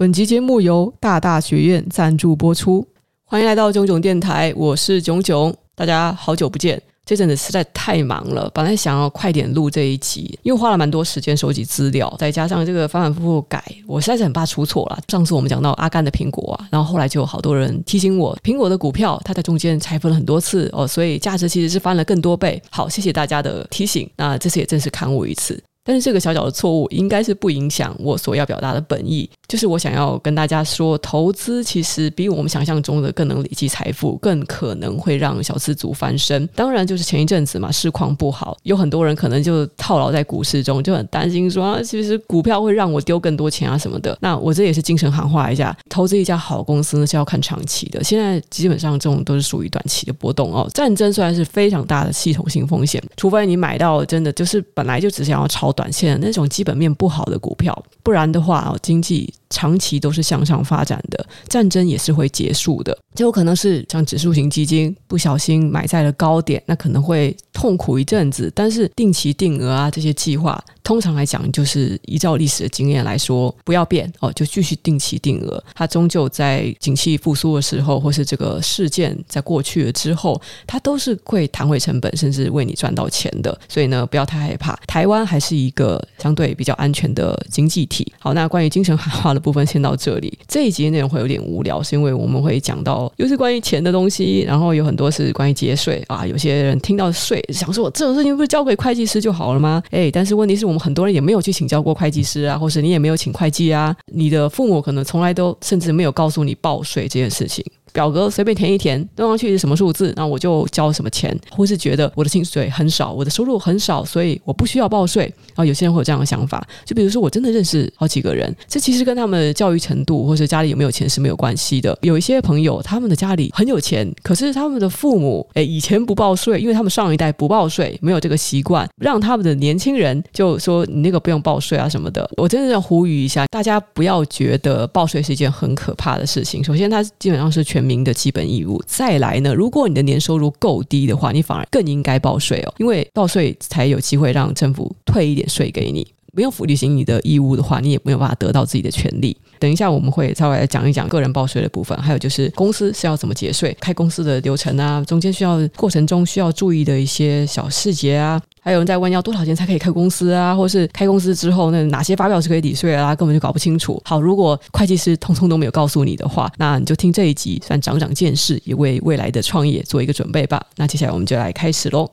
本集节目由大大学院赞助播出，欢迎来到囧囧电台，我是囧囧，大家好久不见。这阵子实在太忙了，本来想要快点录这一集，因为花了蛮多时间收集资料，再加上这个反反复复改，我实在是很怕出错了。上次我们讲到阿甘的苹果啊，然后后来就有好多人提醒我，苹果的股票它在中间拆分了很多次哦，所以价值其实是翻了更多倍。好，谢谢大家的提醒，那这次也正式勘误一次。但是这个小小的错误应该是不影响我所要表达的本意，就是我想要跟大家说，投资其实比我们想象中的更能累积财富，更可能会让小资族翻身。当然，就是前一阵子嘛，市况不好，有很多人可能就套牢在股市中，就很担心说啊，其实股票会让我丢更多钱啊什么的。那我这也是精神喊话一下，投资一家好公司呢是要看长期的，现在基本上这种都是属于短期的波动哦。战争虽然是非常大的系统性风险，除非你买到真的就是本来就只想要炒。短线那种基本面不好的股票，不然的话，经济长期都是向上发展的，战争也是会结束的。就有可能是像指数型基金不小心买在了高点，那可能会痛苦一阵子。但是定期定额啊这些计划，通常来讲就是依照历史的经验来说，不要变哦，就继续定期定额。它终究在景气复苏的时候，或是这个事件在过去了之后，它都是会弹回成本，甚至为你赚到钱的。所以呢，不要太害怕。台湾还是一个相对比较安全的经济体。好，那关于精神喊话的部分先到这里。这一集内容会有点无聊，是因为我们会讲到。又是关于钱的东西，然后有很多是关于节税啊。有些人听到税，想说这种事情不是交给会计师就好了吗？哎，但是问题是我们很多人也没有去请教过会计师啊，或是你也没有请会计啊。你的父母可能从来都甚至没有告诉你报税这件事情。表格随便填一填，弄上去是什么数字，那我就交什么钱，或是觉得我的薪水很少，我的收入很少，所以我不需要报税。然后有些人会有这样的想法，就比如说我真的认识好几个人，这其实跟他们的教育程度或者家里有没有钱是没有关系的。有一些朋友他们的家里很有钱，可是他们的父母诶以前不报税，因为他们上一代不报税，没有这个习惯，让他们的年轻人就说你那个不用报税啊什么的。我真的要呼吁一下，大家不要觉得报税是一件很可怕的事情。首先，它基本上是全。民的基本义务。再来呢，如果你的年收入够低的话，你反而更应该报税哦，因为报税才有机会让政府退一点税给你。没有履行你的义务的话，你也没有办法得到自己的权利。等一下我们会稍微来讲一讲个人报税的部分，还有就是公司是要怎么节税，开公司的流程啊，中间需要过程中需要注意的一些小细节啊。还有人在问要多少钱才可以开公司啊，或是开公司之后那哪些发票是可以抵税啊，根本就搞不清楚。好，如果会计师通通都没有告诉你的话，那你就听这一集，算长长见识，也为未来的创业做一个准备吧。那接下来我们就来开始喽。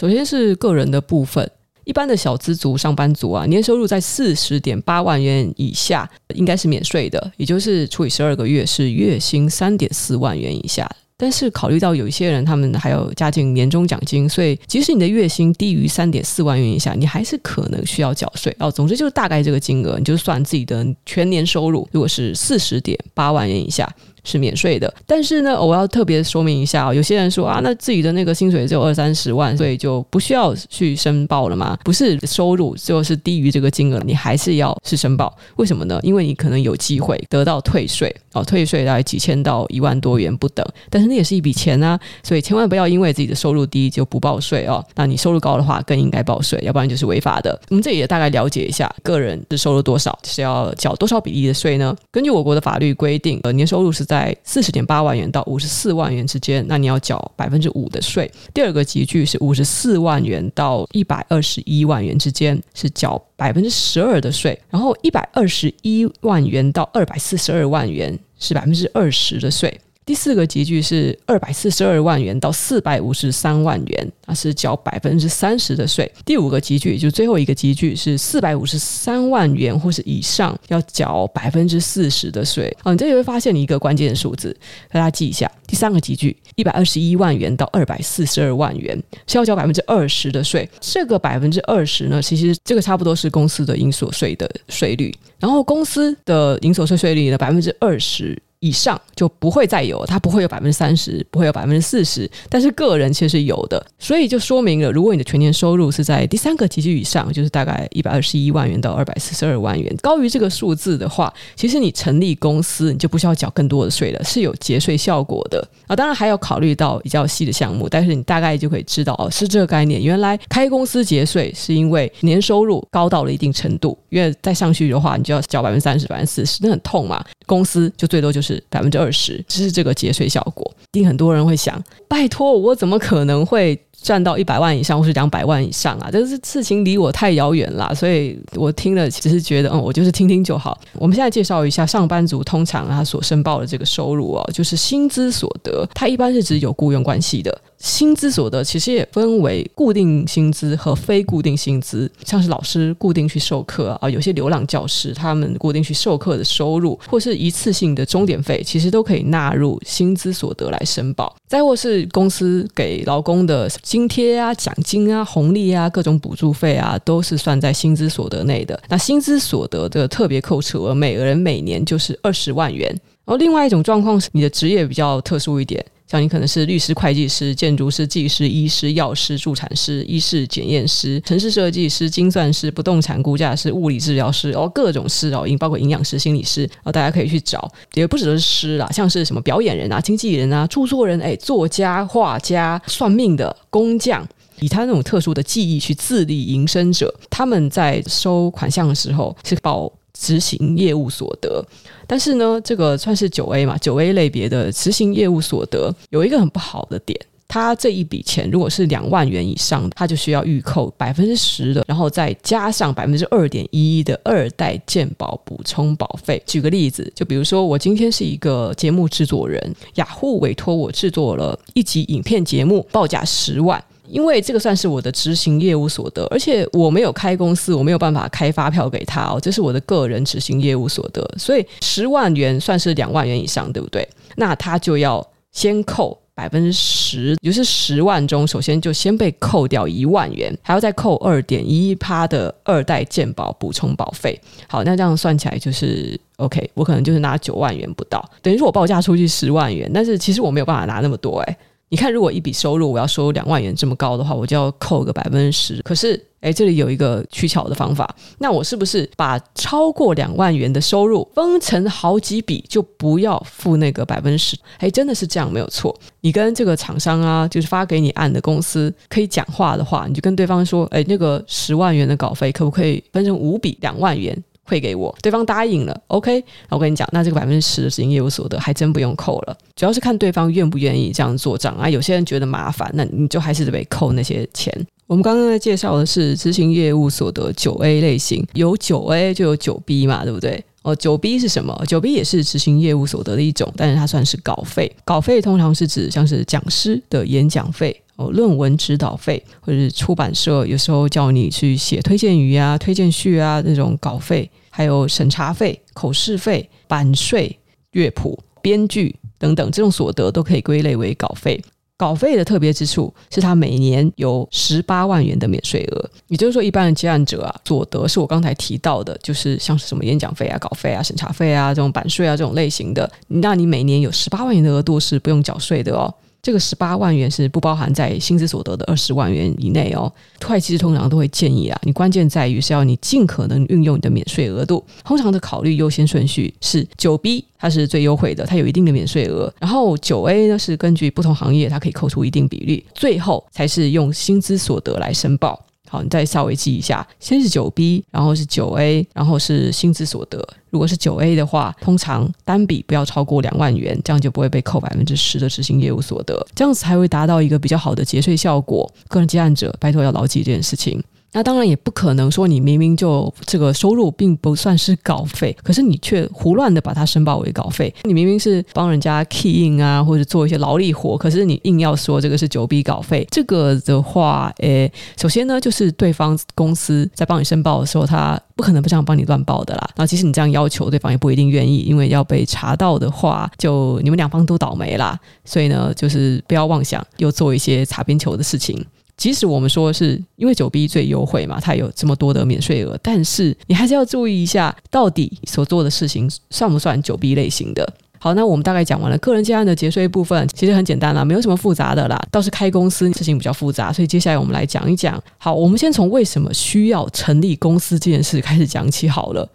首先是个人的部分。一般的小资族、上班族啊，年收入在四十点八万元以下，应该是免税的，也就是除以十二个月是月薪三点四万元以下。但是考虑到有一些人他们还有加进年终奖金，所以即使你的月薪低于三点四万元以下，你还是可能需要缴税哦。总之就是大概这个金额，你就算自己的全年收入，如果是四十点八万元以下。是免税的，但是呢，我要特别说明一下哦，有些人说啊，那自己的那个薪水只有二三十万，所以就不需要去申报了吗？不是，收入就是低于这个金额，你还是要是申报。为什么呢？因为你可能有机会得到退税哦，退税大概几千到一万多元不等，但是那也是一笔钱啊，所以千万不要因为自己的收入低就不报税哦。那你收入高的话，更应该报税，要不然就是违法的。我们这里也大概了解一下，个人是收入多少，是要缴多少比例的税呢？根据我国的法律规定，呃，年收入是在在四十点八万元到五十四万元之间，那你要缴百分之五的税。第二个集聚是五十四万元到一百二十一万元之间，是缴百分之十二的税。然后一百二十一万元到二百四十二万元是百分之二十的税。第四个级距是二百四十二万元到四百五十三万元，那是缴百分之三十的税。第五个级距，也就是最后一个级距是四百五十三万元或是以上，要缴百分之四十的税。哦，你这里会发现一个关键数字，大家记一下。第三个级距一百二十一万元到二百四十二万元，是要缴百分之二十的税。这个百分之二十呢，其实这个差不多是公司的营所税的税率。然后公司的营所税税率呢百分之二十。以上就不会再有，它不会有百分之三十，不会有百分之四十，但是个人其实是有的，所以就说明了，如果你的全年收入是在第三个级距以上，就是大概一百二十一万元到二百四十二万元，高于这个数字的话，其实你成立公司你就不需要缴更多的税了，是有节税效果的啊。当然还要考虑到比较细的项目，但是你大概就可以知道哦，是这个概念。原来开公司节税是因为年收入高到了一定程度，因为再上去的话，你就要缴百分之三十、百分之四十，那很痛嘛。公司就最多就是是百分之二十，这是这个节税效果。一定很多人会想，拜托，我怎么可能会赚到一百万以上或是两百万以上啊？这是事情离我太遥远了，所以我听了只是觉得，嗯，我就是听听就好。我们现在介绍一下上班族通常他所申报的这个收入哦，就是薪资所得，它一般是指有雇佣关系的。薪资所得其实也分为固定薪资和非固定薪资，像是老师固定去授课啊，有些流浪教师他们固定去授课的收入，或是一次性的钟点费，其实都可以纳入薪资所得来申报。再或是公司给劳工的津贴啊、奖金啊、红利啊、各种补助费啊，都是算在薪资所得内的。那薪资所得的特别扣除额，每个人每年就是二十万元。然后另外一种状况是，你的职业比较特殊一点。像你可能是律师、会计师、建筑师、技师、医师、药师、助产师、医师检验师、城市设计师、精算师、不动产估价师、物理治疗师，哦，各种师哦，包括营养师、心理师，哦，大家可以去找，也不只是师啦，像是什么表演人啊、经纪人啊、著作人，哎，作家、画家、算命的、工匠，以他那种特殊的技艺去自力营生者，他们在收款项的时候是保执行业务所得。但是呢，这个算是九 A 嘛，九 A 类别的执行业务所得有一个很不好的点，它这一笔钱如果是两万元以上，它就需要预扣百分之十的，然后再加上百分之二点一一的二代健保补充保费。举个例子，就比如说我今天是一个节目制作人，雅虎委托我制作了一集影片节目，报价十万。因为这个算是我的执行业务所得，而且我没有开公司，我没有办法开发票给他哦，这是我的个人执行业务所得，所以十万元算是两万元以上，对不对？那他就要先扣百分之十，也就是十万中，首先就先被扣掉一万元，还要再扣二点一趴的二代健保补充保费。好，那这样算起来就是 OK，我可能就是拿九万元不到，等于说我报价出去十万元，但是其实我没有办法拿那么多诶。你看，如果一笔收入我要收两万元这么高的话，我就要扣个百分之十。可是，诶，这里有一个取巧的方法，那我是不是把超过两万元的收入分成好几笔，就不要付那个百分之十？诶，真的是这样，没有错。你跟这个厂商啊，就是发给你案的公司可以讲话的话，你就跟对方说，诶，那个十万元的稿费可不可以分成五笔两万元？汇给我，对方答应了，OK。我跟你讲，那这个百分之十的执行业务所得还真不用扣了，主要是看对方愿不愿意这样做账啊。有些人觉得麻烦，那你就还是得被扣那些钱。我们刚刚在介绍的是执行业务所得九 A 类型，有九 A 就有九 B 嘛，对不对？哦，九 B 是什么？九 B 也是执行业务所得的一种，但是它算是稿费。稿费通常是指像是讲师的演讲费。哦，论文指导费，或者是出版社有时候叫你去写推荐语啊、推荐序啊那种稿费，还有审查费、口试费、版税、乐谱、编剧等等，这种所得都可以归类为稿费。稿费的特别之处是，它每年有十八万元的免税额，也就是说，一般的接案者啊，所得是我刚才提到的，就是像是什么演讲费啊、稿费啊、审查费啊这种版税啊这种类型的，那你每年有十八万元的额度是不用缴税的哦。这个十八万元是不包含在薪资所得的二十万元以内哦。会计师通常都会建议啊，你关键在于是要你尽可能运用你的免税额度。通常的考虑优先顺序是九 B，它是最优惠的，它有一定的免税额。然后九 A 呢是根据不同行业，它可以扣除一定比例。最后才是用薪资所得来申报。好，你再稍微记一下，先是九 B，然后是九 A，然后是薪资所得。如果是九 A 的话，通常单笔不要超过两万元，这样就不会被扣百分之十的执行业务所得，这样子才会达到一个比较好的节税效果。个人接案者，拜托要牢记这件事情。那当然也不可能说你明明就这个收入并不算是稿费，可是你却胡乱的把它申报为稿费。你明明是帮人家 key in 啊，或者做一些劳力活，可是你硬要说这个是九 B 稿费，这个的话，诶，首先呢，就是对方公司在帮你申报的时候，他不可能不这样帮你乱报的啦。然后即使你这样要求，对方也不一定愿意，因为要被查到的话，就你们两方都倒霉啦。所以呢，就是不要妄想又做一些擦边球的事情。即使我们说是因为九 B 最优惠嘛，它有这么多的免税额，但是你还是要注意一下，到底所做的事情算不算九 B 类型的？好，那我们大概讲完了个人接案的节税部分，其实很简单啦，没有什么复杂的啦。倒是开公司事情比较复杂，所以接下来我们来讲一讲。好，我们先从为什么需要成立公司这件事开始讲起好了。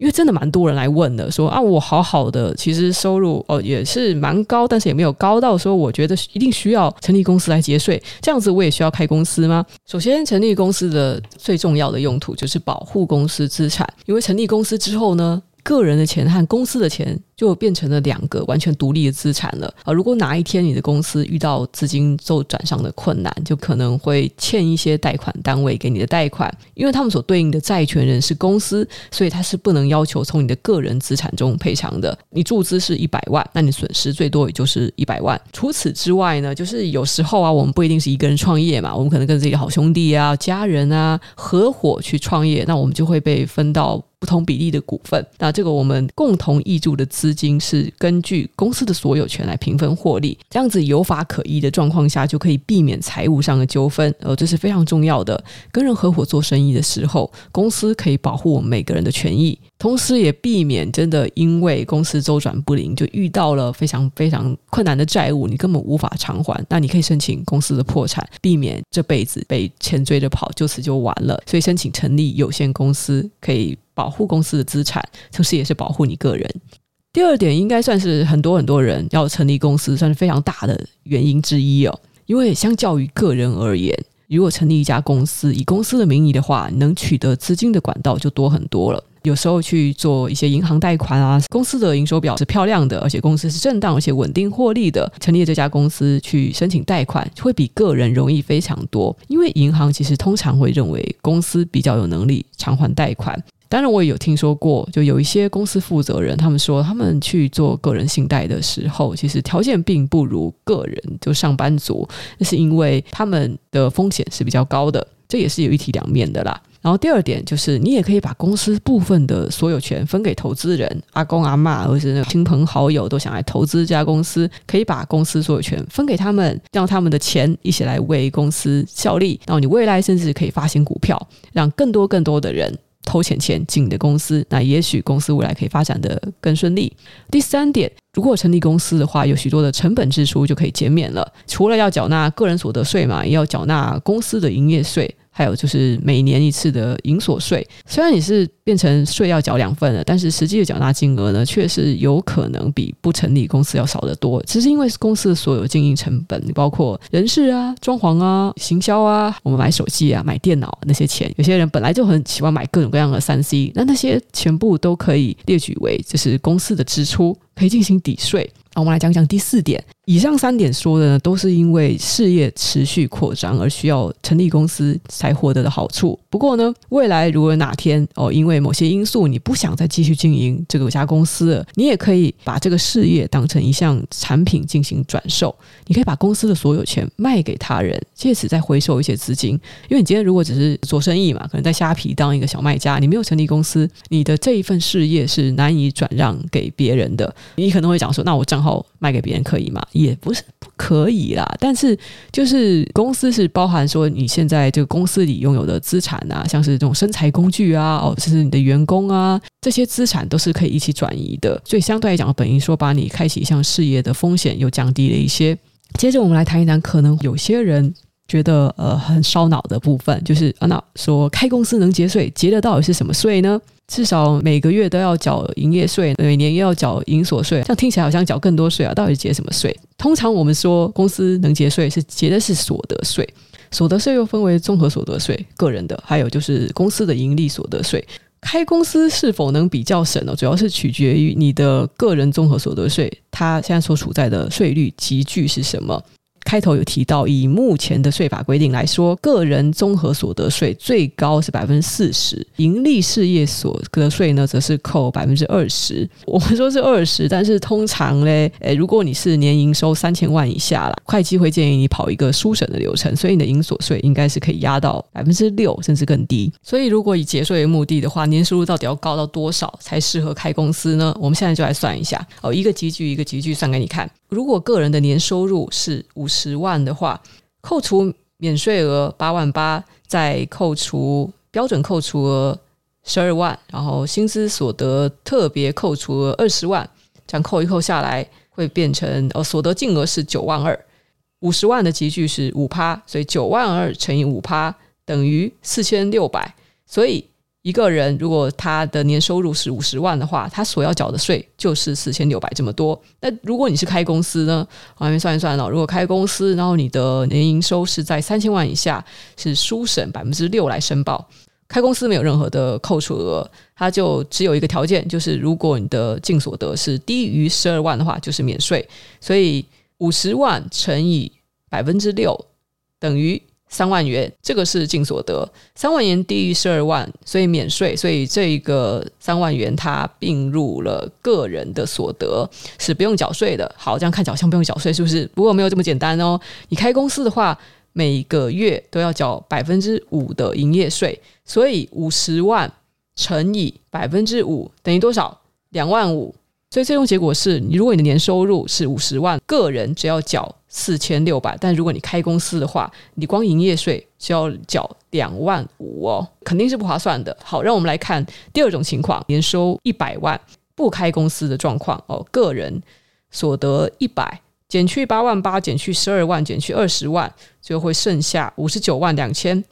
因为真的蛮多人来问的，说啊，我好好的，其实收入哦也是蛮高，但是也没有高到说我觉得一定需要成立公司来节税，这样子我也需要开公司吗？首先，成立公司的最重要的用途就是保护公司资产，因为成立公司之后呢，个人的钱和公司的钱。就变成了两个完全独立的资产了啊！如果哪一天你的公司遇到资金周转上的困难，就可能会欠一些贷款单位给你的贷款，因为他们所对应的债权人是公司，所以他是不能要求从你的个人资产中赔偿的。你注资是一百万，那你损失最多也就是一百万。除此之外呢，就是有时候啊，我们不一定是一个人创业嘛，我们可能跟自己的好兄弟啊、家人啊合伙去创业，那我们就会被分到不同比例的股份。那这个我们共同挹注的资金是根据公司的所有权来平分获利，这样子有法可依的状况下，就可以避免财务上的纠纷。呃，这是非常重要的。跟人合伙做生意的时候，公司可以保护我们每个人的权益，同时也避免真的因为公司周转不灵，就遇到了非常非常困难的债务，你根本无法偿还。那你可以申请公司的破产，避免这辈子被钱追着跑，就此就完了。所以申请成立有限公司，可以保护公司的资产，同时也是保护你个人。第二点应该算是很多很多人要成立公司，算是非常大的原因之一哦。因为相较于个人而言，如果成立一家公司，以公司的名义的话，能取得资金的管道就多很多了。有时候去做一些银行贷款啊，公司的营收表是漂亮的，而且公司是正当而且稳定获利的，成立这家公司去申请贷款，会比个人容易非常多。因为银行其实通常会认为公司比较有能力偿还贷款。当然，我也有听说过，就有一些公司负责人，他们说他们去做个人信贷的时候，其实条件并不如个人，就上班族，那是因为他们的风险是比较高的，这也是有一体两面的啦。然后第二点就是，你也可以把公司部分的所有权分给投资人，阿公阿嬷或是那个亲朋好友都想来投资这家公司，可以把公司所有权分给他们，让他们的钱一起来为公司效力。然后你未来甚至可以发行股票，让更多更多的人。投钱钱进你的公司，那也许公司未来可以发展的更顺利。第三点，如果成立公司的话，有许多的成本支出就可以减免了，除了要缴纳个人所得税嘛，也要缴纳公司的营业税。还有就是每年一次的营所税，虽然你是变成税要缴两份了，但是实际的缴纳金额呢，确实有可能比不成立公司要少得多。只是因为公司的所有经营成本，包括人事啊、装潢啊、行销啊，我们买手机啊、买电脑那些钱，有些人本来就很喜欢买各种各样的三 C，那那些全部都可以列举为就是公司的支出，可以进行抵税。那我们来讲讲第四点。以上三点说的呢，都是因为事业持续扩张而需要成立公司才获得的好处。不过呢，未来如果哪天哦，因为某些因素你不想再继续经营这个家公司了，你也可以把这个事业当成一项产品进行转售。你可以把公司的所有权卖给他人，借此再回收一些资金。因为你今天如果只是做生意嘛，可能在虾皮当一个小卖家，你没有成立公司，你的这一份事业是难以转让给别人的。你可能会讲说，那我账号卖给别人可以吗？也不是不可以啦，但是就是公司是包含说你现在这个公司里拥有的资产啊，像是这种生财工具啊，哦，甚至你的员工啊，这些资产都是可以一起转移的，所以相对来讲，等于说把你开启一项事业的风险又降低了一些。接着我们来谈一谈，可能有些人觉得呃很烧脑的部分，就是啊，那说开公司能节税，节的到底是什么税呢？至少每个月都要缴营业税，每年又要缴营所税，这样听起来好像缴更多税啊！到底节什么税？通常我们说公司能节税，是节的是所得税，所得税又分为综合所得税、个人的，还有就是公司的盈利所得税。开公司是否能比较省呢？主要是取决于你的个人综合所得税，它现在所处在的税率级距是什么。开头有提到，以目前的税法规定来说，个人综合所得税最高是百分之四十，盈利事业所得税呢，则是扣百分之二十。我们说是二十，但是通常嘞，诶，如果你是年营收三千万以下啦，会计会建议你跑一个书审的流程，所以你的营所税应该是可以压到百分之六，甚至更低。所以，如果以节税为目的的话，年收入到底要高到多少才适合开公司呢？我们现在就来算一下哦，一个集聚一个集聚算给你看。如果个人的年收入是五十十万的话，扣除免税额八万八，再扣除标准扣除额十二万，然后薪资所得特别扣除额二十万，这样扣一扣下来会变成呃所得净额是九万二，五十万的级距是五趴，所以九万二乘以五趴等于四千六百，所以。一个人如果他的年收入是五十万的话，他所要缴的税就是四千六百这么多。那如果你是开公司呢？我还没算一算呢。如果开公司，然后你的年营收是在三千万以下，是书审百分之六来申报。开公司没有任何的扣除额，它就只有一个条件，就是如果你的净所得是低于十二万的话，就是免税。所以五十万乘以百分之六等于。三万元，这个是净所得。三万元低于十二万，所以免税。所以这个三万元它并入了个人的所得，是不用缴税的。好，这样看起来好像不用缴税，是不是？不过没有这么简单哦。你开公司的话，每个月都要缴百分之五的营业税，所以五十万乘以百分之五等于多少？两万五。所以最终结果是你，如果你的年收入是五十万，个人只要缴四千六百，但如果你开公司的话，你光营业税就要缴两万五哦，肯定是不划算的。好，让我们来看第二种情况，年收一百万，不开公司的状况哦，个人所得一百，减去八万八，减去十二万，减去二十万，就会剩下五十九万两千。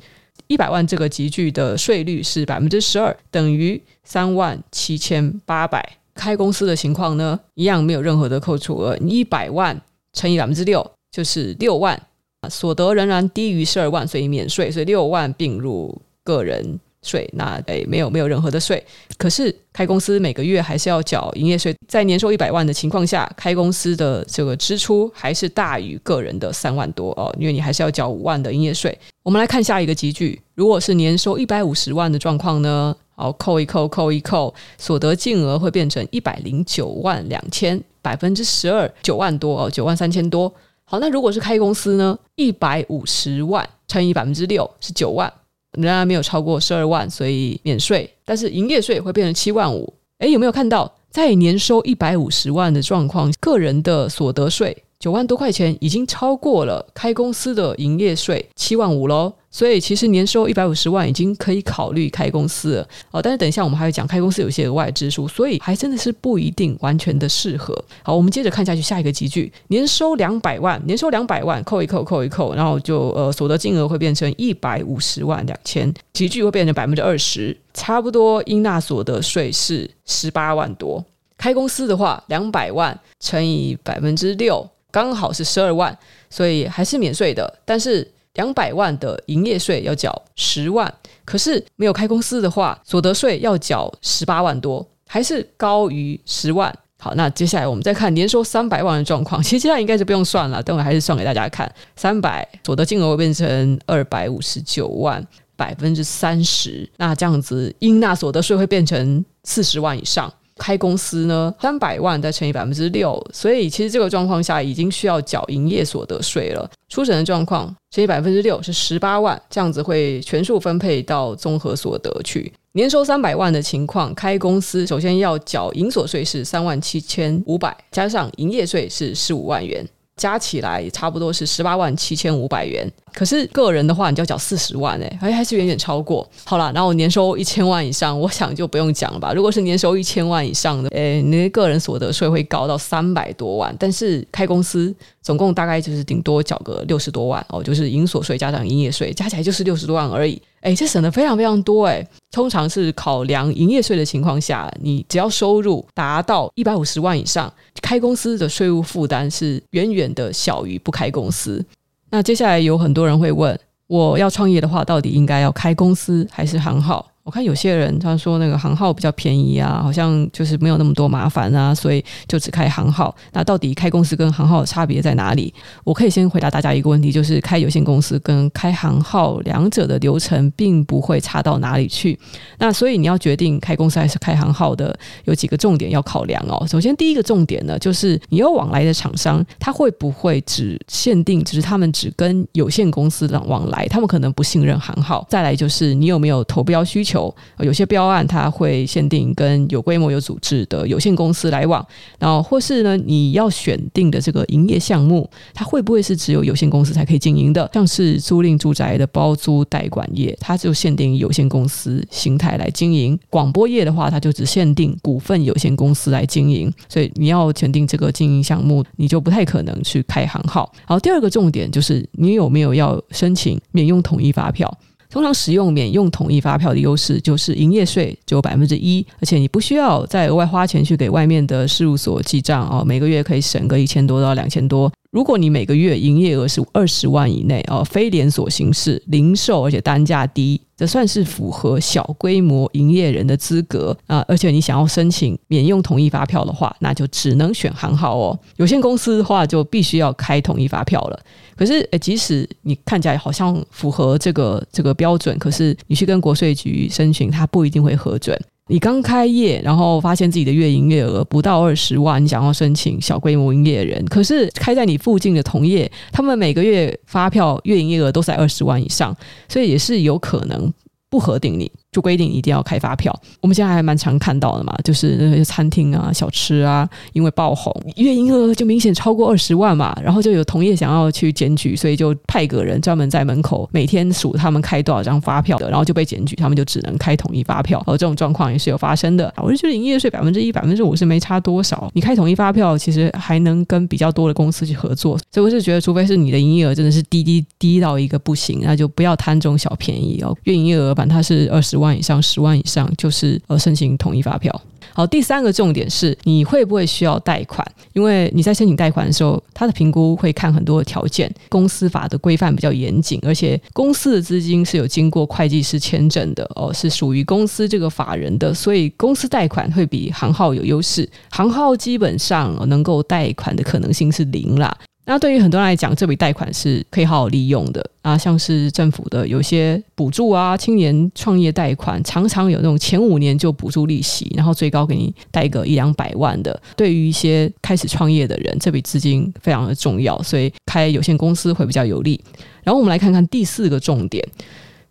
一百万这个级距的税率是百分之十二，等于三万七千八百。开公司的情况呢，一样没有任何的扣除额。你一百万乘以百分之六，就是六万啊。所得仍然低于十二万，所以免税，所以六万并入个人税。那诶，没有没有任何的税。可是开公司每个月还是要缴营业税。在年收一百万的情况下，开公司的这个支出还是大于个人的三万多哦，因为你还是要缴五万的营业税。我们来看下一个级距，如果是年收一百五十万的状况呢？好，扣一扣，扣一扣，所得净额会变成一百零九万两千，百分之十二，九万多哦，九万三千多。好，那如果是开公司呢？一百五十万乘以百分之六是九万，仍然没有超过十二万，所以免税。但是营业税会变成七万五。诶，有没有看到，在年收一百五十万的状况，个人的所得税九万多块钱已经超过了开公司的营业税七万五喽。所以其实年收一百五十万已经可以考虑开公司了哦，但是等一下我们还会讲开公司有些额外支出，所以还真的是不一定完全的适合。好，我们接着看下去，下一个级距，年收两百万，年收两百万，扣一扣，扣一扣，然后就呃所得金额会变成一百五十万两千，集聚会变成百分之二十，差不多应纳所得税是十八万多。开公司的话，两百万乘以百分之六，刚好是十二万，所以还是免税的，但是。两百万的营业税要缴十万，可是没有开公司的话，所得税要缴十八万多，还是高于十万。好，那接下来我们再看年收三百万的状况，其实现在应该是不用算了，等会还是算给大家看。三百所得金额会变成二百五十九万，百分之三十，那这样子应纳所得税会变成四十万以上。开公司呢，三百万再乘以百分之六，所以其实这个状况下已经需要缴营业所得税了。初审的状况乘以百分之六是十八万，这样子会全数分配到综合所得去。年收三百万的情况，开公司首先要缴营所税是三万七千五百，加上营业税是十五万元。加起来差不多是十八万七千五百元，可是个人的话，你就要缴四十万哎，还还是远远超过。好了，然后年收一千万以上，我想就不用讲了吧。如果是年收一千万以上的，诶，你的个人所得税会高到三百多万，但是开公司总共大概就是顶多缴个六十多万哦，就是营所税加上营业税加起来就是六十多万而已。哎，这省的非常非常多哎！通常是考量营业税的情况下，你只要收入达到一百五十万以上，开公司的税务负担是远远的小于不开公司。那接下来有很多人会问，我要创业的话，到底应该要开公司还是行号？我看有些人他说那个行号比较便宜啊，好像就是没有那么多麻烦啊，所以就只开行号。那到底开公司跟行号的差别在哪里？我可以先回答大家一个问题，就是开有限公司跟开行号两者的流程并不会差到哪里去。那所以你要决定开公司还是开行号的，有几个重点要考量哦。首先第一个重点呢，就是你要往来的厂商，他会不会只限定，只是他们只跟有限公司的往来，他们可能不信任行号。再来就是你有没有投标需求。求。有些标案它会限定跟有规模、有组织的有限公司来往，然后或是呢，你要选定的这个营业项目，它会不会是只有有限公司才可以经营的？像是租赁住宅的包租代管业，它就限定有限公司形态来经营；广播业的话，它就只限定股份有限公司来经营。所以你要选定这个经营项目，你就不太可能去开行号。好，第二个重点就是你有没有要申请免用统一发票。通常使用免用统一发票的优势就是营业税只有百分之一，而且你不需要再额外花钱去给外面的事务所记账哦，每个月可以省个一千多到两千多。如果你每个月营业额是二十万以内哦，非连锁形式零售，而且单价低，这算是符合小规模营业人的资格啊。而且你想要申请免用统一发票的话，那就只能选行号哦。有限公司的话就必须要开统一发票了。可是，诶，即使你看起来好像符合这个这个标准，可是你去跟国税局申请，他不一定会核准。你刚开业，然后发现自己的月营业额不到二十万，你想要申请小规模营业人，可是开在你附近的同业，他们每个月发票月营业额都在二十万以上，所以也是有可能不核定你。就规定一定要开发票，我们现在还蛮常看到的嘛，就是那些餐厅啊、小吃啊，因为爆红，月营业额就明显超过二十万嘛，然后就有同业想要去检举，所以就派个人专门在门口每天数他们开多少张发票的，然后就被检举，他们就只能开统一发票，而这种状况也是有发生的。我就觉得营业税百分之一、百分之五是没差多少，你开统一发票其实还能跟比较多的公司去合作，所以我是觉得，除非是你的营业额真的是低低低到一个不行，那就不要贪这种小便宜哦。月营业额版它是二十万万以上，十万以上就是呃申请统一发票。好，第三个重点是你会不会需要贷款？因为你在申请贷款的时候，它的评估会看很多的条件。公司法的规范比较严谨，而且公司的资金是有经过会计师签证的哦，是属于公司这个法人的，所以公司贷款会比行号有优势。行号基本上能够贷款的可能性是零啦。那对于很多人来讲，这笔贷款是可以好好利用的啊，像是政府的有些补助啊，青年创业贷款常常有那种前五年就补助利息，然后最高给你贷个一两百万的。对于一些开始创业的人，这笔资金非常的重要，所以开有限公司会比较有利。然后我们来看看第四个重点，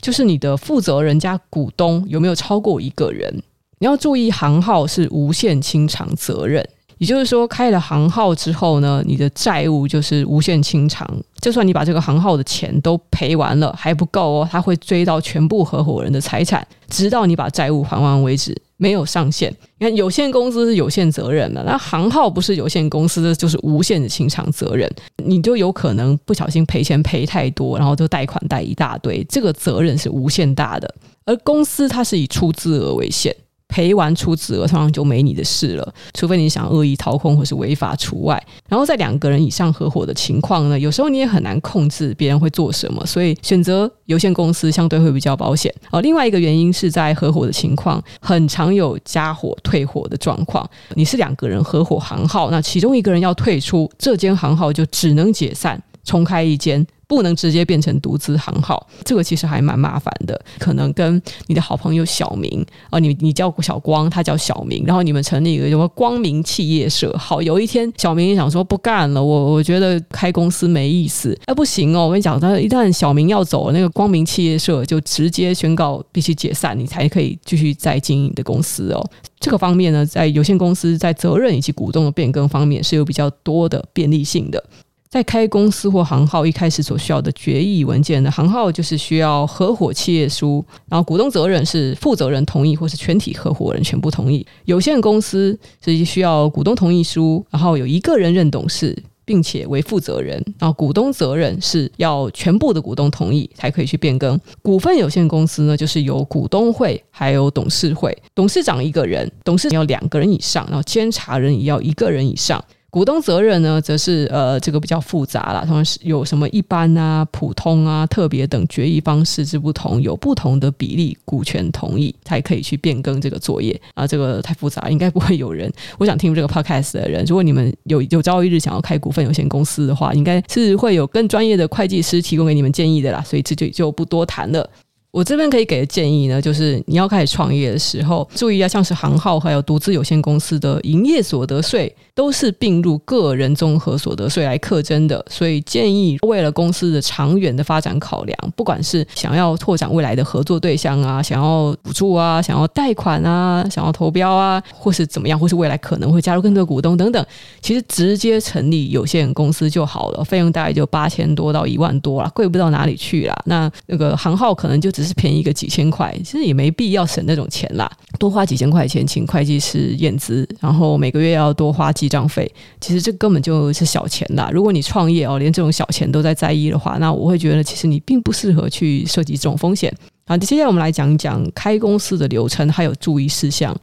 就是你的负责人加股东有没有超过一个人？你要注意，行号是无限清偿责任。也就是说，开了行号之后呢，你的债务就是无限清偿。就算你把这个行号的钱都赔完了，还不够哦，他会追到全部合伙人的财产，直到你把债务还完为止，没有上限。你看，有限公司是有限责任的，那行号不是有限公司，就是无限的清偿责任。你就有可能不小心赔钱赔太多，然后就贷款贷一大堆，这个责任是无限大的。而公司它是以出资额为限。赔完出资额，通常就没你的事了，除非你想恶意掏空或是违法除外。然后在两个人以上合伙的情况呢，有时候你也很难控制别人会做什么，所以选择有限公司相对会比较保险。哦，另外一个原因是在合伙的情况，很常有加伙退伙的状况。你是两个人合伙行号，那其中一个人要退出，这间行号就只能解散，重开一间。不能直接变成独资行号，这个其实还蛮麻烦的。可能跟你的好朋友小明啊，你你叫小光，他叫小明，然后你们成立一个什么光明企业社。好，有一天小明想说不干了，我我觉得开公司没意思。哎，不行哦，我跟你讲，他一旦小明要走，那个光明企业社就直接宣告必须解散，你才可以继续再经营的公司哦。这个方面呢，在有限公司在责任以及股东的变更方面是有比较多的便利性的。在开公司或行号一开始所需要的决议文件的行号就是需要合伙企业书，然后股东责任是负责人同意或是全体合伙人全部同意。有限公司是需要股东同意书，然后有一个人任董事，并且为负责人，然后股东责任是要全部的股东同意才可以去变更。股份有限公司呢，就是由股东会还有董事会，董事长一个人，董事要两个人以上，然后监察人也要一个人以上。股东责任呢，则是呃，这个比较复杂啦，同时有什么一般啊、普通啊、特别等决议方式之不同，有不同的比例股权同意才可以去变更这个作业啊，这个太复杂，应该不会有人。我想听这个 podcast 的人，如果你们有有朝一日想要开股份有限公司的话，应该是会有更专业的会计师提供给你们建议的啦，所以这就就不多谈了。我这边可以给的建议呢，就是你要开始创业的时候，注意一下，像是行号还有独资有限公司的营业所得税，都是并入个人综合所得税来课征的。所以建议为了公司的长远的发展考量，不管是想要拓展未来的合作对象啊，想要补助啊，想要贷款啊，想要投标啊，或是怎么样，或是未来可能会加入更多股东等等，其实直接成立有限公司就好了，费用大概就八千多到一万多啦，贵不到哪里去啦。那那个行号可能就只是便宜个几千块，其实也没必要省那种钱啦。多花几千块钱请会计师验资，然后每个月要多花记账费，其实这根本就是小钱啦。如果你创业哦，连这种小钱都在在意的话，那我会觉得其实你并不适合去涉及这种风险。好，接下来我们来讲一讲开公司的流程还有注意事项。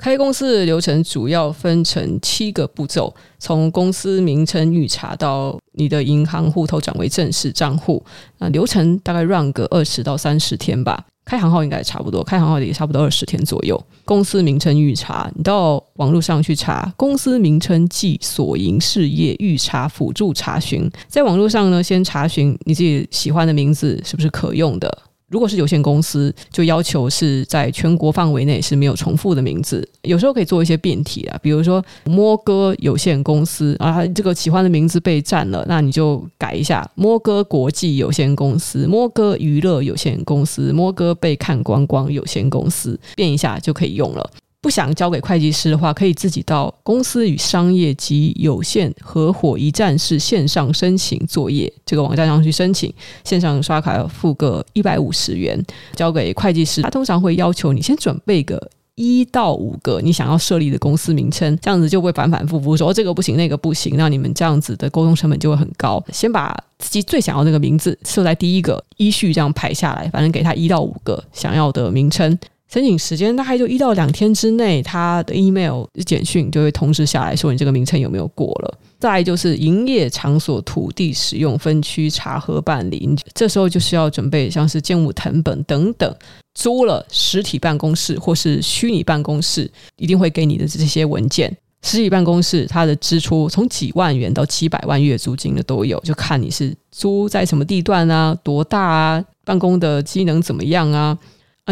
开公司的流程主要分成七个步骤，从公司名称预查到你的银行户头转为正式账户，那流程大概 run 个二十到三十天吧。开行号应该也差不多，开行号也差不多二十天左右。公司名称预查，你到网络上去查公司名称暨所营事业预查辅助查询，在网络上呢，先查询你自己喜欢的名字是不是可用的。如果是有限公司，就要求是在全国范围内是没有重复的名字。有时候可以做一些变体啊，比如说摸哥有限公司啊，这个喜欢的名字被占了，那你就改一下摸哥国际有限公司、摸哥娱乐有限公司、摸哥被看观光有限公司，变一下就可以用了。不想交给会计师的话，可以自己到公司与商业及有限合伙一站式线上申请作业这个网站上去申请，线上刷卡付个一百五十元，交给会计师。他通常会要求你先准备个一到五个你想要设立的公司名称，这样子就会反反复复说这个不行那个不行，那你们这样子的沟通成本就会很高。先把自己最想要那个名字设在第一个，依序这样排下来，反正给他一到五个想要的名称。申请时间大概就一到两天之内，他的 email 简讯就会通知下来说你这个名称有没有过了。再就是营业场所土地使用分区查核办理，这时候就需要准备像是建物謄本等等。租了实体办公室或是虚拟办公室，一定会给你的这些文件。实体办公室它的支出从几万元到七百万月租金的都有，就看你是租在什么地段啊，多大啊，办公的机能怎么样啊。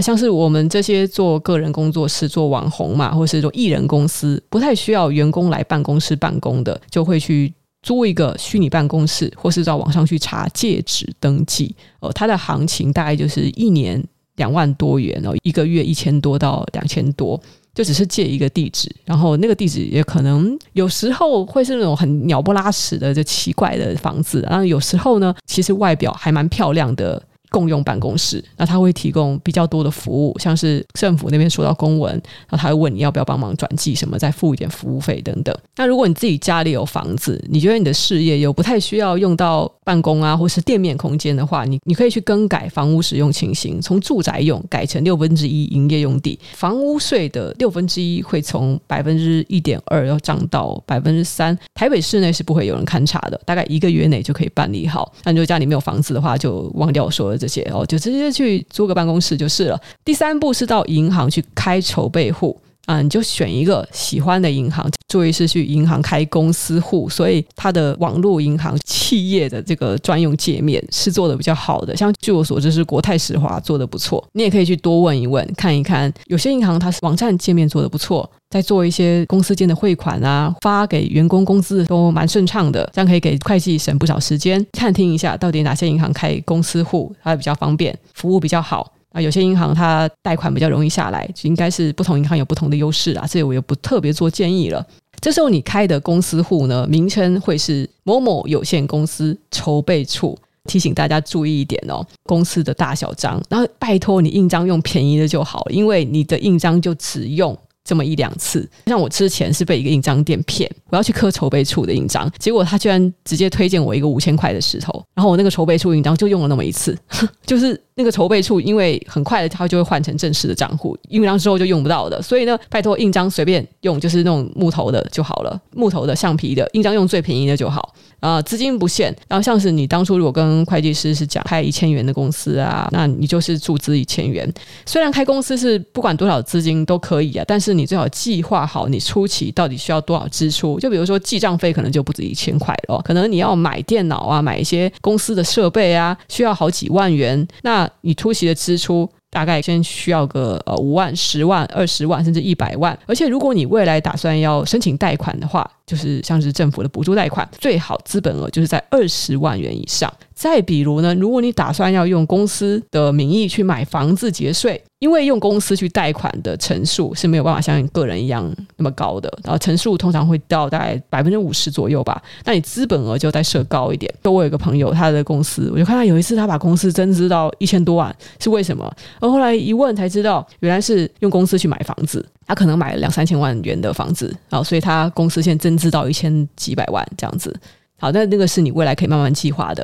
像是我们这些做个人工作室、做网红嘛，或是做艺人公司，不太需要员工来办公室办公的，就会去租一个虚拟办公室，或是到网上去查借址登记。哦，它的行情大概就是一年两万多元哦，一个月一千多到两千多，就只是借一个地址，然后那个地址也可能有时候会是那种很鸟不拉屎的、就奇怪的房子，然后有时候呢，其实外表还蛮漂亮的。共用办公室，那他会提供比较多的服务，像是政府那边收到公文，然后他会问你要不要帮忙转寄什么，再付一点服务费等等。那如果你自己家里有房子，你觉得你的事业又不太需要用到办公啊，或是店面空间的话，你你可以去更改房屋使用情形，从住宅用改成六分之一营业用地，房屋税的六分之一会从百分之一点二要涨到百分之三。台北市内是不会有人勘察的，大概一个月内就可以办理好。那如果家里没有房子的话，就忘掉说。这些哦，就直接去租个办公室就是了。第三步是到银行去开筹备户啊，你就选一个喜欢的银行。注意是去银行开公司户，所以它的网络银行企业的这个专用界面是做的比较好的。像据我所知是国泰世华做的不错，你也可以去多问一问，看一看。有些银行它是网站界面做的不错，在做一些公司间的汇款啊，发给员工工资都蛮顺畅的，这样可以给会计省不少时间。探听一下到底哪些银行开公司户它比较方便，服务比较好。啊，有些银行它贷款比较容易下来，应该是不同银行有不同的优势啊，这我也不特别做建议了。这时候你开的公司户呢，名称会是某某有限公司筹备处，提醒大家注意一点哦，公司的大小章，然后拜托你印章用便宜的就好，因为你的印章就只用。这么一两次，像我之前是被一个印章店骗，我要去刻筹备处的印章，结果他居然直接推荐我一个五千块的石头，然后我那个筹备处印章就用了那么一次，就是那个筹备处，因为很快的它就会换成正式的账户，印章之后就用不到的，所以呢，拜托印章随便用，就是那种木头的就好了，木头的、橡皮的印章用最便宜的就好。啊，资金不限。然后像是你当初如果跟会计师是讲开一千元的公司啊，那你就是注资一千元。虽然开公司是不管多少资金都可以啊，但是你最好计划好你初期到底需要多少支出。就比如说记账费可能就不止一千块了，可能你要买电脑啊，买一些公司的设备啊，需要好几万元。那你初期的支出。大概先需要个呃五万、十万、二十万，甚至一百万。而且如果你未来打算要申请贷款的话，就是像是政府的补助贷款，最好资本额就是在二十万元以上。再比如呢，如果你打算要用公司的名义去买房子节税，因为用公司去贷款的成数是没有办法像个人一样那么高的，然后成数通常会到大概百分之五十左右吧。那你资本额就再设高一点。就我有个朋友，他的公司，我就看他有一次他把公司增资到一千多万，是为什么？而后来一问才知道，原来是用公司去买房子，他可能买了两三千万元的房子，然后所以他公司现在增资到一千几百万这样子。好，那那个是你未来可以慢慢计划的。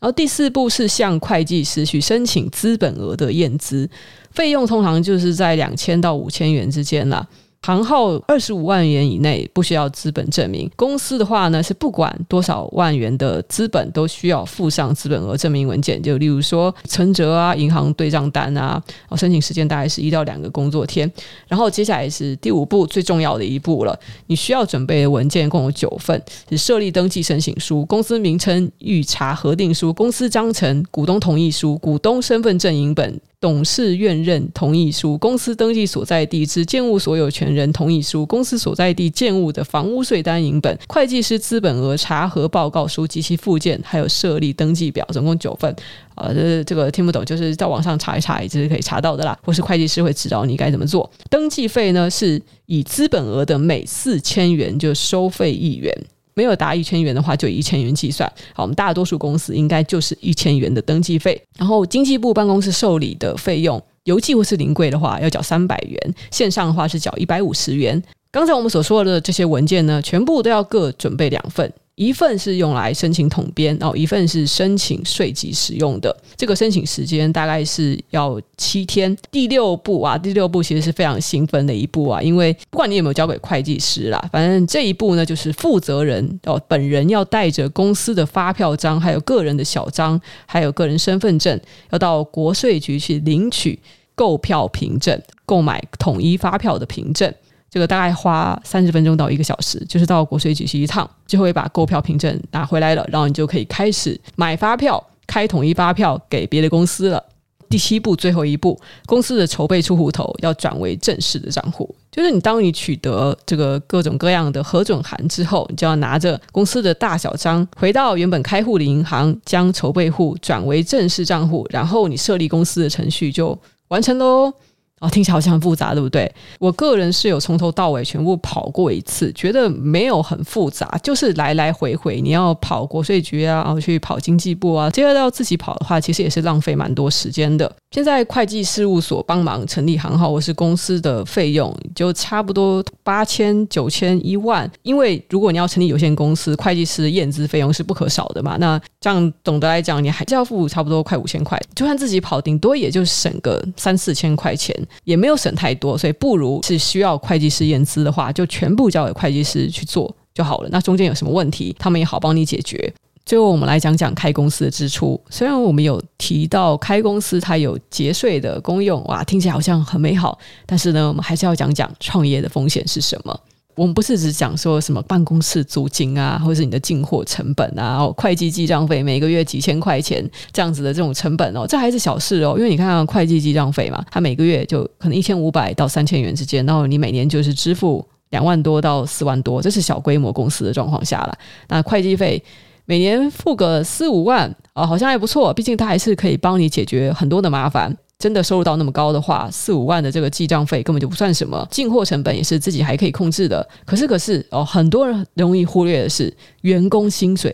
然后第四步是向会计师去申请资本额的验资，费用通常就是在两千到五千元之间啦。行号二十五万元以内不需要资本证明，公司的话呢是不管多少万元的资本都需要附上资本额证明文件，就例如说存折啊、银行对账单啊。申请时间大概是一到两个工作天。然后接下来是第五步最重要的一步了，你需要准备的文件共有九份：是设立登记申请书、公司名称预查核定书、公司章程、股东同意书、股东身份证影本。董事院认同意书、公司登记所在地之建物所有权人同意书、公司所在地建物的房屋税单影本、会计师资本额查核报告书及其附件，还有设立登记表，总共九份。呃，这这个听不懂，就是在网上查一查，也是可以查到的啦。或是会计师会指导你该怎么做。登记费呢，是以资本额的每四千元就收费一元。没有达一千元的话，就以一千元计算。好，我们大多数公司应该就是一千元的登记费。然后经济部办公室受理的费用，邮寄或是临柜的话要缴三百元，线上的话是缴一百五十元。刚才我们所说的这些文件呢，全部都要各准备两份。一份是用来申请统编，然后一份是申请税籍使用的。这个申请时间大概是要七天。第六步啊，第六步其实是非常兴奋的一步啊，因为不管你有没有交给会计师啦，反正这一步呢，就是负责人哦本人要带着公司的发票章，还有个人的小章，还有个人身份证，要到国税局去领取购票凭证，购买统一发票的凭证。这个大概花三十分钟到一个小时，就是到国税局去一趟，就会把购票凭证拿回来了，然后你就可以开始买发票、开统一发票给别的公司了。第七步，最后一步，公司的筹备出户头要转为正式的账户，就是你当你取得这个各种各样的核准函之后，你就要拿着公司的大小章回到原本开户的银行，将筹备户转为正式账户，然后你设立公司的程序就完成喽。哦，听起来好像很复杂，对不对？我个人是有从头到尾全部跑过一次，觉得没有很复杂，就是来来回回，你要跑国税局啊，然后去跑经济部啊，接着要自己跑的话，其实也是浪费蛮多时间的。现在会计事务所帮忙成立行号或是公司的费用，就差不多八千、九千、一万。因为如果你要成立有限公司，会计师验资费用是不可少的嘛。那这样总的来讲，你还是要付差不多快五千块，就算自己跑，顶多也就省个三四千块钱。也没有省太多，所以不如是需要会计师验资的话，就全部交给会计师去做就好了。那中间有什么问题，他们也好帮你解决。最后，我们来讲讲开公司的支出。虽然我们有提到开公司它有节税的功用，哇，听起来好像很美好，但是呢，我们还是要讲讲创业的风险是什么。我们不是只讲说什么办公室租金啊，或者是你的进货成本啊，哦，会计记账费每个月几千块钱这样子的这种成本哦，这还是小事哦。因为你看看会计记账费嘛，它每个月就可能一千五百到三千元之间，然后你每年就是支付两万多到四万多，这是小规模公司的状况下了。那会计费每年付个四五万哦，好像还不错，毕竟它还是可以帮你解决很多的麻烦。真的收入到那么高的话，四五万的这个记账费根本就不算什么，进货成本也是自己还可以控制的。可是，可是哦，很多人容易忽略的是员工薪水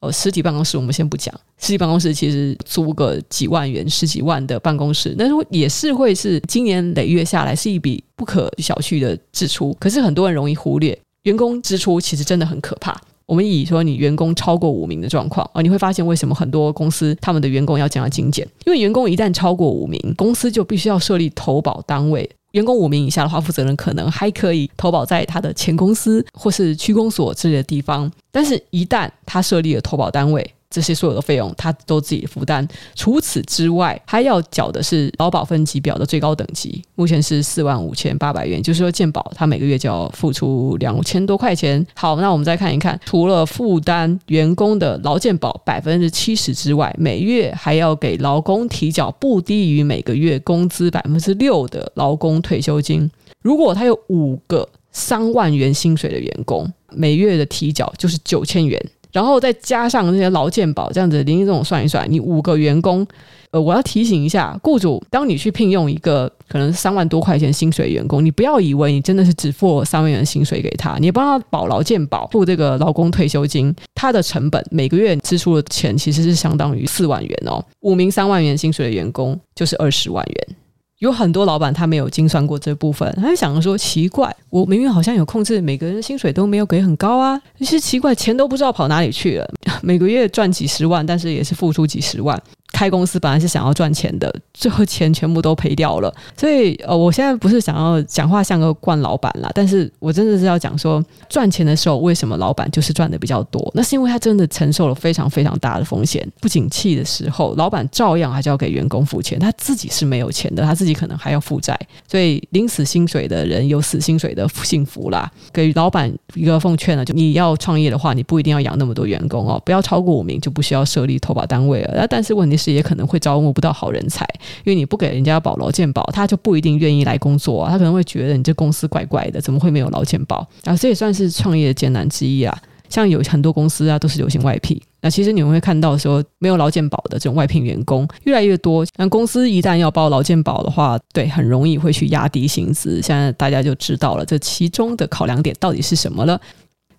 哦。实体办公室我们先不讲，实体办公室其实租个几万元、十几万的办公室，那也是会是经年累月下来是一笔不可小觑的支出。可是很多人容易忽略，员工支出其实真的很可怕。我们以说你员工超过五名的状况啊，你会发现为什么很多公司他们的员工要这样精简？因为员工一旦超过五名，公司就必须要设立投保单位。员工五名以下的话，负责人可能还可以投保在他的前公司或是区公所之类的地方。但是，一旦他设立了投保单位，这些所有的费用他都自己负担。除此之外，还要缴的是劳保分级表的最高等级，目前是四万五千八百元，就是说健保他每个月就要付出两千多块钱。好，那我们再看一看，除了负担员工的劳健保百分之七十之外，每月还要给劳工提缴不低于每个月工资百分之六的劳工退休金。如果他有五个三万元薪水的员工，每月的提缴就是九千元。然后再加上那些劳健保，这样子零零总算一算，你五个员工，呃，我要提醒一下雇主，当你去聘用一个可能三万多块钱薪水员工，你不要以为你真的是只付三万元薪水给他，你帮他保劳健保，付这个劳工退休金，他的成本每个月支出的钱其实是相当于四万元哦，五名三万元薪水的员工就是二十万元。有很多老板他没有精算过这部分，他就想着说奇怪，我明明好像有控制，每个人薪水都没有给很高啊，其实奇怪，钱都不知道跑哪里去了，每个月赚几十万，但是也是付出几十万。开公司本来是想要赚钱的，最后钱全部都赔掉了。所以，呃，我现在不是想要讲话像个惯老板啦，但是我真的是要讲说，赚钱的时候为什么老板就是赚的比较多？那是因为他真的承受了非常非常大的风险。不景气的时候，老板照样还是要给员工付钱，他自己是没有钱的，他自己可能还要负债。所以，领死薪水的人有死薪水的幸福啦。给老板一个奉劝呢，就你要创业的话，你不一定要养那么多员工哦，不要超过五名就不需要设立投保单位了。那但是问题是。也可能会招募不到好人才，因为你不给人家保劳健保，他就不一定愿意来工作啊。他可能会觉得你这公司怪怪的，怎么会没有劳健保？啊，这也算是创业的艰难之一啊。像有很多公司啊，都是流行外聘。那其实你们会看到说，没有劳健保的这种外聘员工越来越多。那公司一旦要报劳健保的话，对，很容易会去压低薪资。现在大家就知道了，这其中的考量点到底是什么了。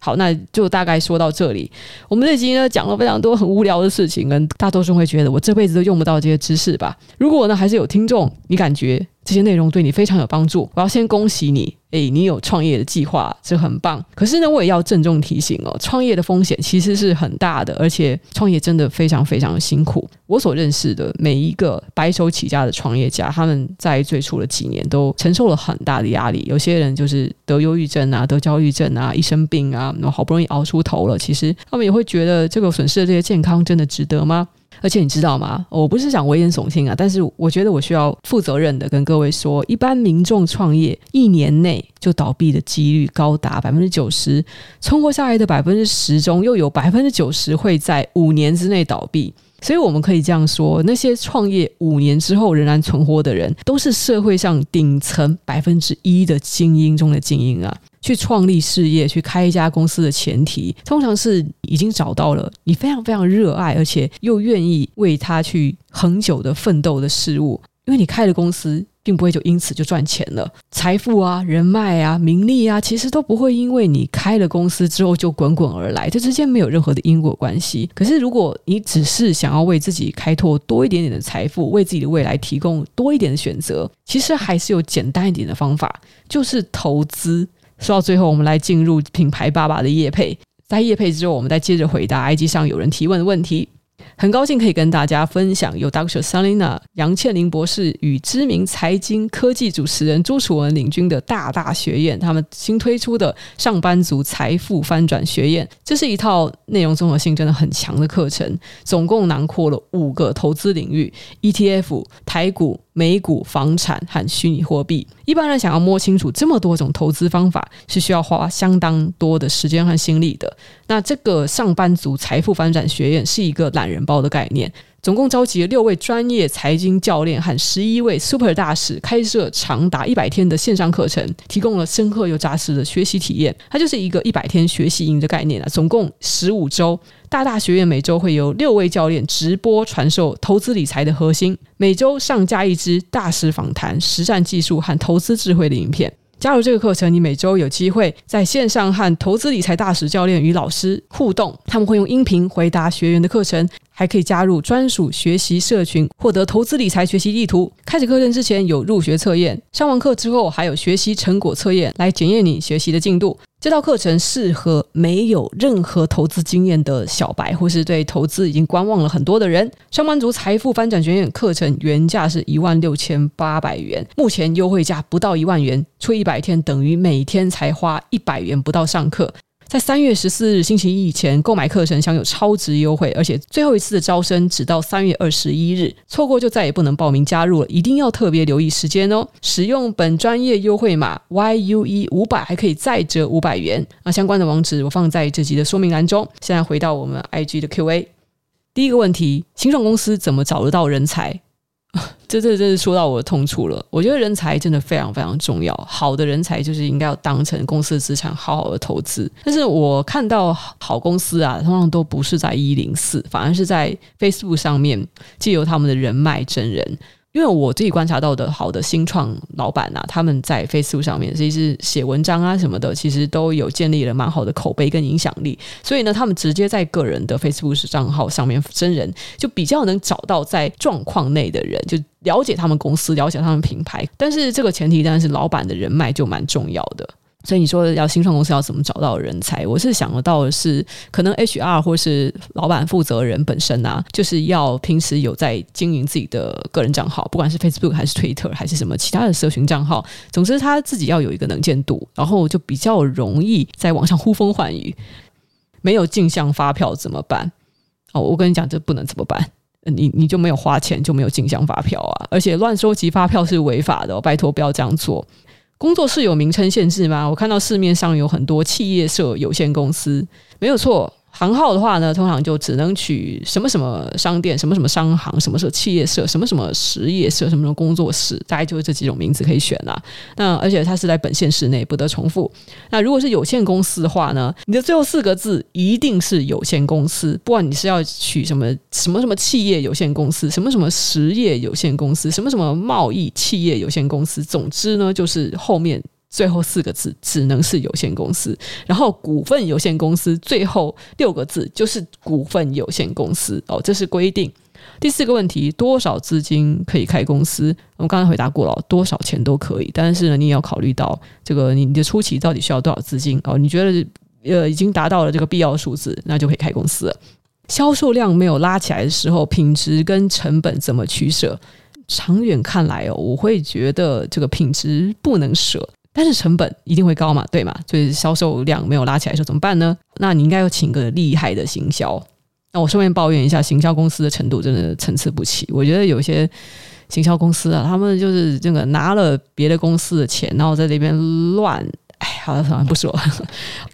好，那就大概说到这里。我们这集呢，讲了非常多很无聊的事情，跟大多数会觉得我这辈子都用不到这些知识吧。如果呢，还是有听众，你感觉这些内容对你非常有帮助，我要先恭喜你。诶，你有创业的计划，这很棒。可是呢，我也要郑重提醒哦，创业的风险其实是很大的，而且创业真的非常非常的辛苦。我所认识的每一个白手起家的创业家，他们在最初的几年都承受了很大的压力。有些人就是得忧郁症啊，得焦虑症啊，一生病啊，然后好不容易熬出头了，其实他们也会觉得这个损失的这些健康真的值得吗？而且你知道吗？我不是想危言耸听啊，但是我觉得我需要负责任的跟各位说，一般民众创业一年内就倒闭的几率高达百分之九十，存活下来的百分之十中又有百分之九十会在五年之内倒闭。所以我们可以这样说，那些创业五年之后仍然存活的人，都是社会上顶层百分之一的精英中的精英啊！去创立事业、去开一家公司的前提，通常是已经找到了你非常非常热爱，而且又愿意为他去恒久的奋斗的事物，因为你开了公司。并不会就因此就赚钱了，财富啊、人脉啊、名利啊，其实都不会因为你开了公司之后就滚滚而来，这之间没有任何的因果关系。可是，如果你只是想要为自己开拓多一点点的财富，为自己的未来提供多一点的选择，其实还是有简单一点的方法，就是投资。说到最后，我们来进入品牌爸爸的业配，在业配之后，我们再接着回答 IG 上有人提问的问题。很高兴可以跟大家分享由 Dr. Selina 杨倩玲博士与知名财经科技主持人朱楚文领军的大大学院，他们新推出的上班族财富翻转学院，这是一套内容综合性真的很强的课程，总共囊括了五个投资领域：ETF、台股。美股、房产和虚拟货币，一般人想要摸清楚这么多种投资方法，是需要花相当多的时间和心力的。那这个上班族财富发展学院是一个懒人包的概念。总共召集了六位专业财经教练和十一位 Super 大使，开设长达一百天的线上课程，提供了深刻又扎实的学习体验。它就是一个一百天学习营的概念啊！总共十五周，大大学院每周会有六位教练直播传授投资理财的核心，每周上架一支大师访谈、实战技术和投资智慧的影片。加入这个课程，你每周有机会在线上和投资理财大使教练与老师互动，他们会用音频回答学员的课程，还可以加入专属学习社群，获得投资理财学习地图。开始课程之前有入学测验，上完课之后还有学习成果测验来检验你学习的进度。这套课程适合没有任何投资经验的小白，或是对投资已经观望了很多的人。上班族财富翻转学院课程原价是一万六千八百元，目前优惠价不到一万元，出一百天等于每天才花一百元不到上课。在三月十四日星期一以前购买课程享有超值优惠，而且最后一次的招生只到三月二十一日，错过就再也不能报名加入了，一定要特别留意时间哦。使用本专业优惠码 YUE 五百还可以再折五百元。那相关的网址我放在这集的说明栏中。现在回到我们 IG 的 QA，第一个问题：新创公司怎么找得到人才？这这这是说到我的痛处了。我觉得人才真的非常非常重要，好的人才就是应该要当成公司的资产，好好的投资。但是我看到好公司啊，通常都不是在一零四，反而是在 Facebook 上面借由他们的人脉真人。因为我自己观察到的好的新创老板呐，他们在 Facebook 上面，其实写文章啊什么的，其实都有建立了蛮好的口碑跟影响力。所以呢，他们直接在个人的 Facebook 账号上面真人，就比较能找到在状况内的人，就了解他们公司，了解他们品牌。但是这个前提当然是老板的人脉就蛮重要的。所以你说要新创公司要怎么找到人才？我是想得到的是，可能 HR 或是老板负责人本身啊，就是要平时有在经营自己的个人账号，不管是 Facebook 还是 Twitter 还是什么其他的社群账号，总之他自己要有一个能见度，然后就比较容易在网上呼风唤雨。没有进项发票怎么办？哦，我跟你讲，这不能怎么办？你你就没有花钱就没有进项发票啊，而且乱收集发票是违法的哦，拜托不要这样做。工作室有名称限制吗？我看到市面上有很多企业社有限公司，没有错。行号的话呢，通常就只能取什么什么商店、什么什么商行、什么什么企业社、什么什么实业社、什么什么工作室，大概就是这几种名字可以选啦。那而且它是在本县市内，不得重复。那如果是有限公司的话呢，你的最后四个字一定是有限公司，不管你是要取什么什么什么企业有限公司、什么什么实业有限公司、什么什么贸易企业有限公司，总之呢，就是后面。最后四个字只能是有限公司，然后股份有限公司最后六个字就是股份有限公司哦，这是规定。第四个问题，多少资金可以开公司？我们刚才回答过了，多少钱都可以，但是呢，你也要考虑到这个你的初期到底需要多少资金哦？你觉得呃已经达到了这个必要数字，那就可以开公司了。销售量没有拉起来的时候，品质跟成本怎么取舍？长远看来哦，我会觉得这个品质不能舍。但是成本一定会高嘛，对嘛？所以销售量没有拉起来的时候怎么办呢？那你应该要请个厉害的行销。那我顺便抱怨一下，行销公司的程度真的参差不齐。我觉得有些行销公司啊，他们就是这个拿了别的公司的钱，然后在那边乱。哎，好了，好了，不说了。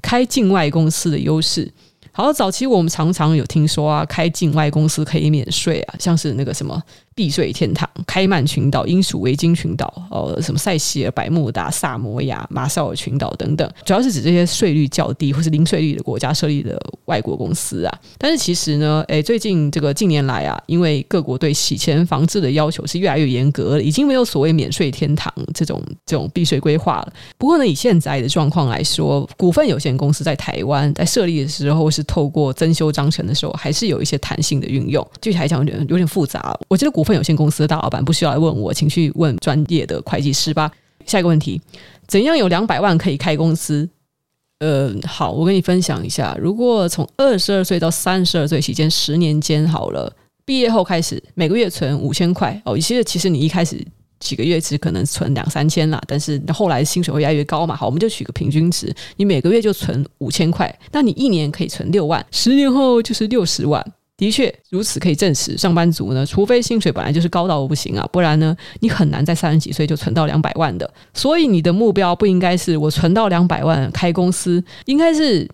开境外公司的优势。好，早期我们常常有听说啊，开境外公司可以免税啊，像是那个什么。避税天堂、开曼群岛、英属维京群岛、呃，什么塞西尔、百慕达、萨摩亚、马绍尔群岛等等，主要是指这些税率较低或是零税率的国家设立的外国公司啊。但是其实呢，诶，最近这个近年来啊，因为各国对洗钱防治的要求是越来越严格了，已经没有所谓免税天堂这种这种避税规划了。不过呢，以现在的状况来说，股份有限公司在台湾在设立的时候是透过增修章程的时候，还是有一些弹性的运用。具体来讲，有点有点复杂。我觉得股份有限公司的大老板不需要来问我，请去问专业的会计师吧。下一个问题，怎样有两百万可以开公司？呃，好，我跟你分享一下。如果从二十二岁到三十二岁期间十年间好了，毕业后开始每个月存五千块哦。其实其实你一开始几个月只可能存两三千啦，但是后来薪水会越来越高嘛。好，我们就取个平均值，你每个月就存五千块，那你一年可以存六万，十年后就是六十万。的确如此，可以证实上班族呢，除非薪水本来就是高到不行啊，不然呢，你很难在三十几岁就存到两百万的。所以你的目标不应该是我存到两百万开公司，应该是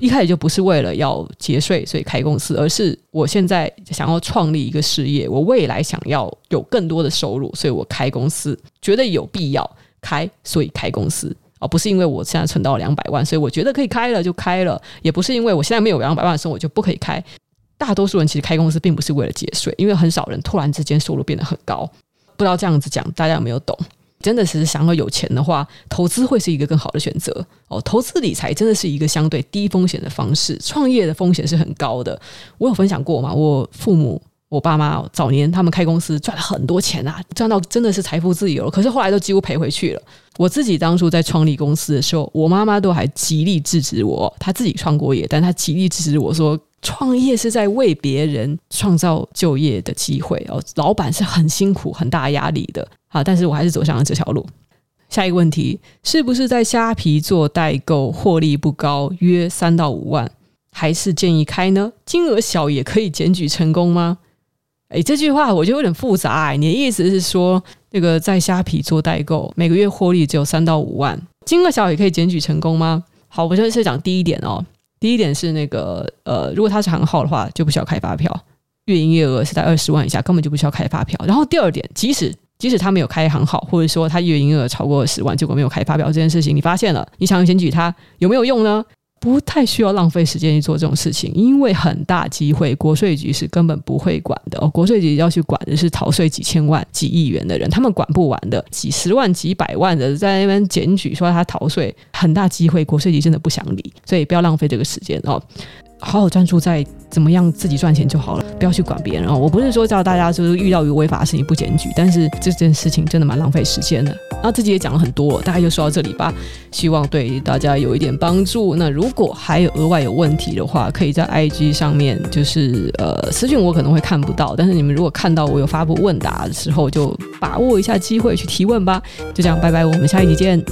一开始就不是为了要节税所以开公司，而是我现在想要创立一个事业，我未来想要有更多的收入，所以我开公司，觉得有必要开，所以开公司，而不是因为我现在存到两百万，所以我觉得可以开了就开了，也不是因为我现在没有两百万的时候我就不可以开。大多数人其实开公司并不是为了节税，因为很少人突然之间收入变得很高。不知道这样子讲大家有没有懂？真的是想要有钱的话，投资会是一个更好的选择哦。投资理财真的是一个相对低风险的方式，创业的风险是很高的。我有分享过嘛？我父母、我爸妈早年他们开公司赚了很多钱啊，赚到真的是财富自由了。可是后来都几乎赔回去了。我自己当初在创立公司的时候，我妈妈都还极力制止我。她自己创过业，但她极力制止我说。创业是在为别人创造就业的机会哦，老板是很辛苦、很大压力的啊，但是我还是走上了这条路。下一个问题，是不是在虾皮做代购获利不高，约三到五万，还是建议开呢？金额小也可以检举成功吗？哎，这句话我觉得有点复杂哎。你的意思是说，那个在虾皮做代购，每个月获利只有三到五万，金额小也可以检举成功吗？好，我先是讲第一点哦。第一点是那个呃，如果他是行号的话，就不需要开发票；月营业额是在二十万以下，根本就不需要开发票。然后第二点，即使即使他没有开行号，或者说他月营业额超过二十万，结果没有开发票这件事情，你发现了，你想检举他有没有用呢？不太需要浪费时间去做这种事情，因为很大机会国税局是根本不会管的哦。国税局要去管的是逃税几千万、几亿元的人，他们管不完的。几十万、几百万的在那边检举说他逃税，很大机会国税局真的不想理，所以不要浪费这个时间哦。好好专注在怎么样自己赚钱就好了，不要去管别人哦。我不是说叫大家就是遇到有违法的事情不检举，但是这件事情真的蛮浪费时间的。那自己也讲了很多，大概就说到这里吧。希望对大家有一点帮助。那如果还有额外有问题的话，可以在 IG 上面就是呃私讯我可能会看不到，但是你们如果看到我有发布问答的时候，就把握一下机会去提问吧。就这样，拜拜，我们下一集见。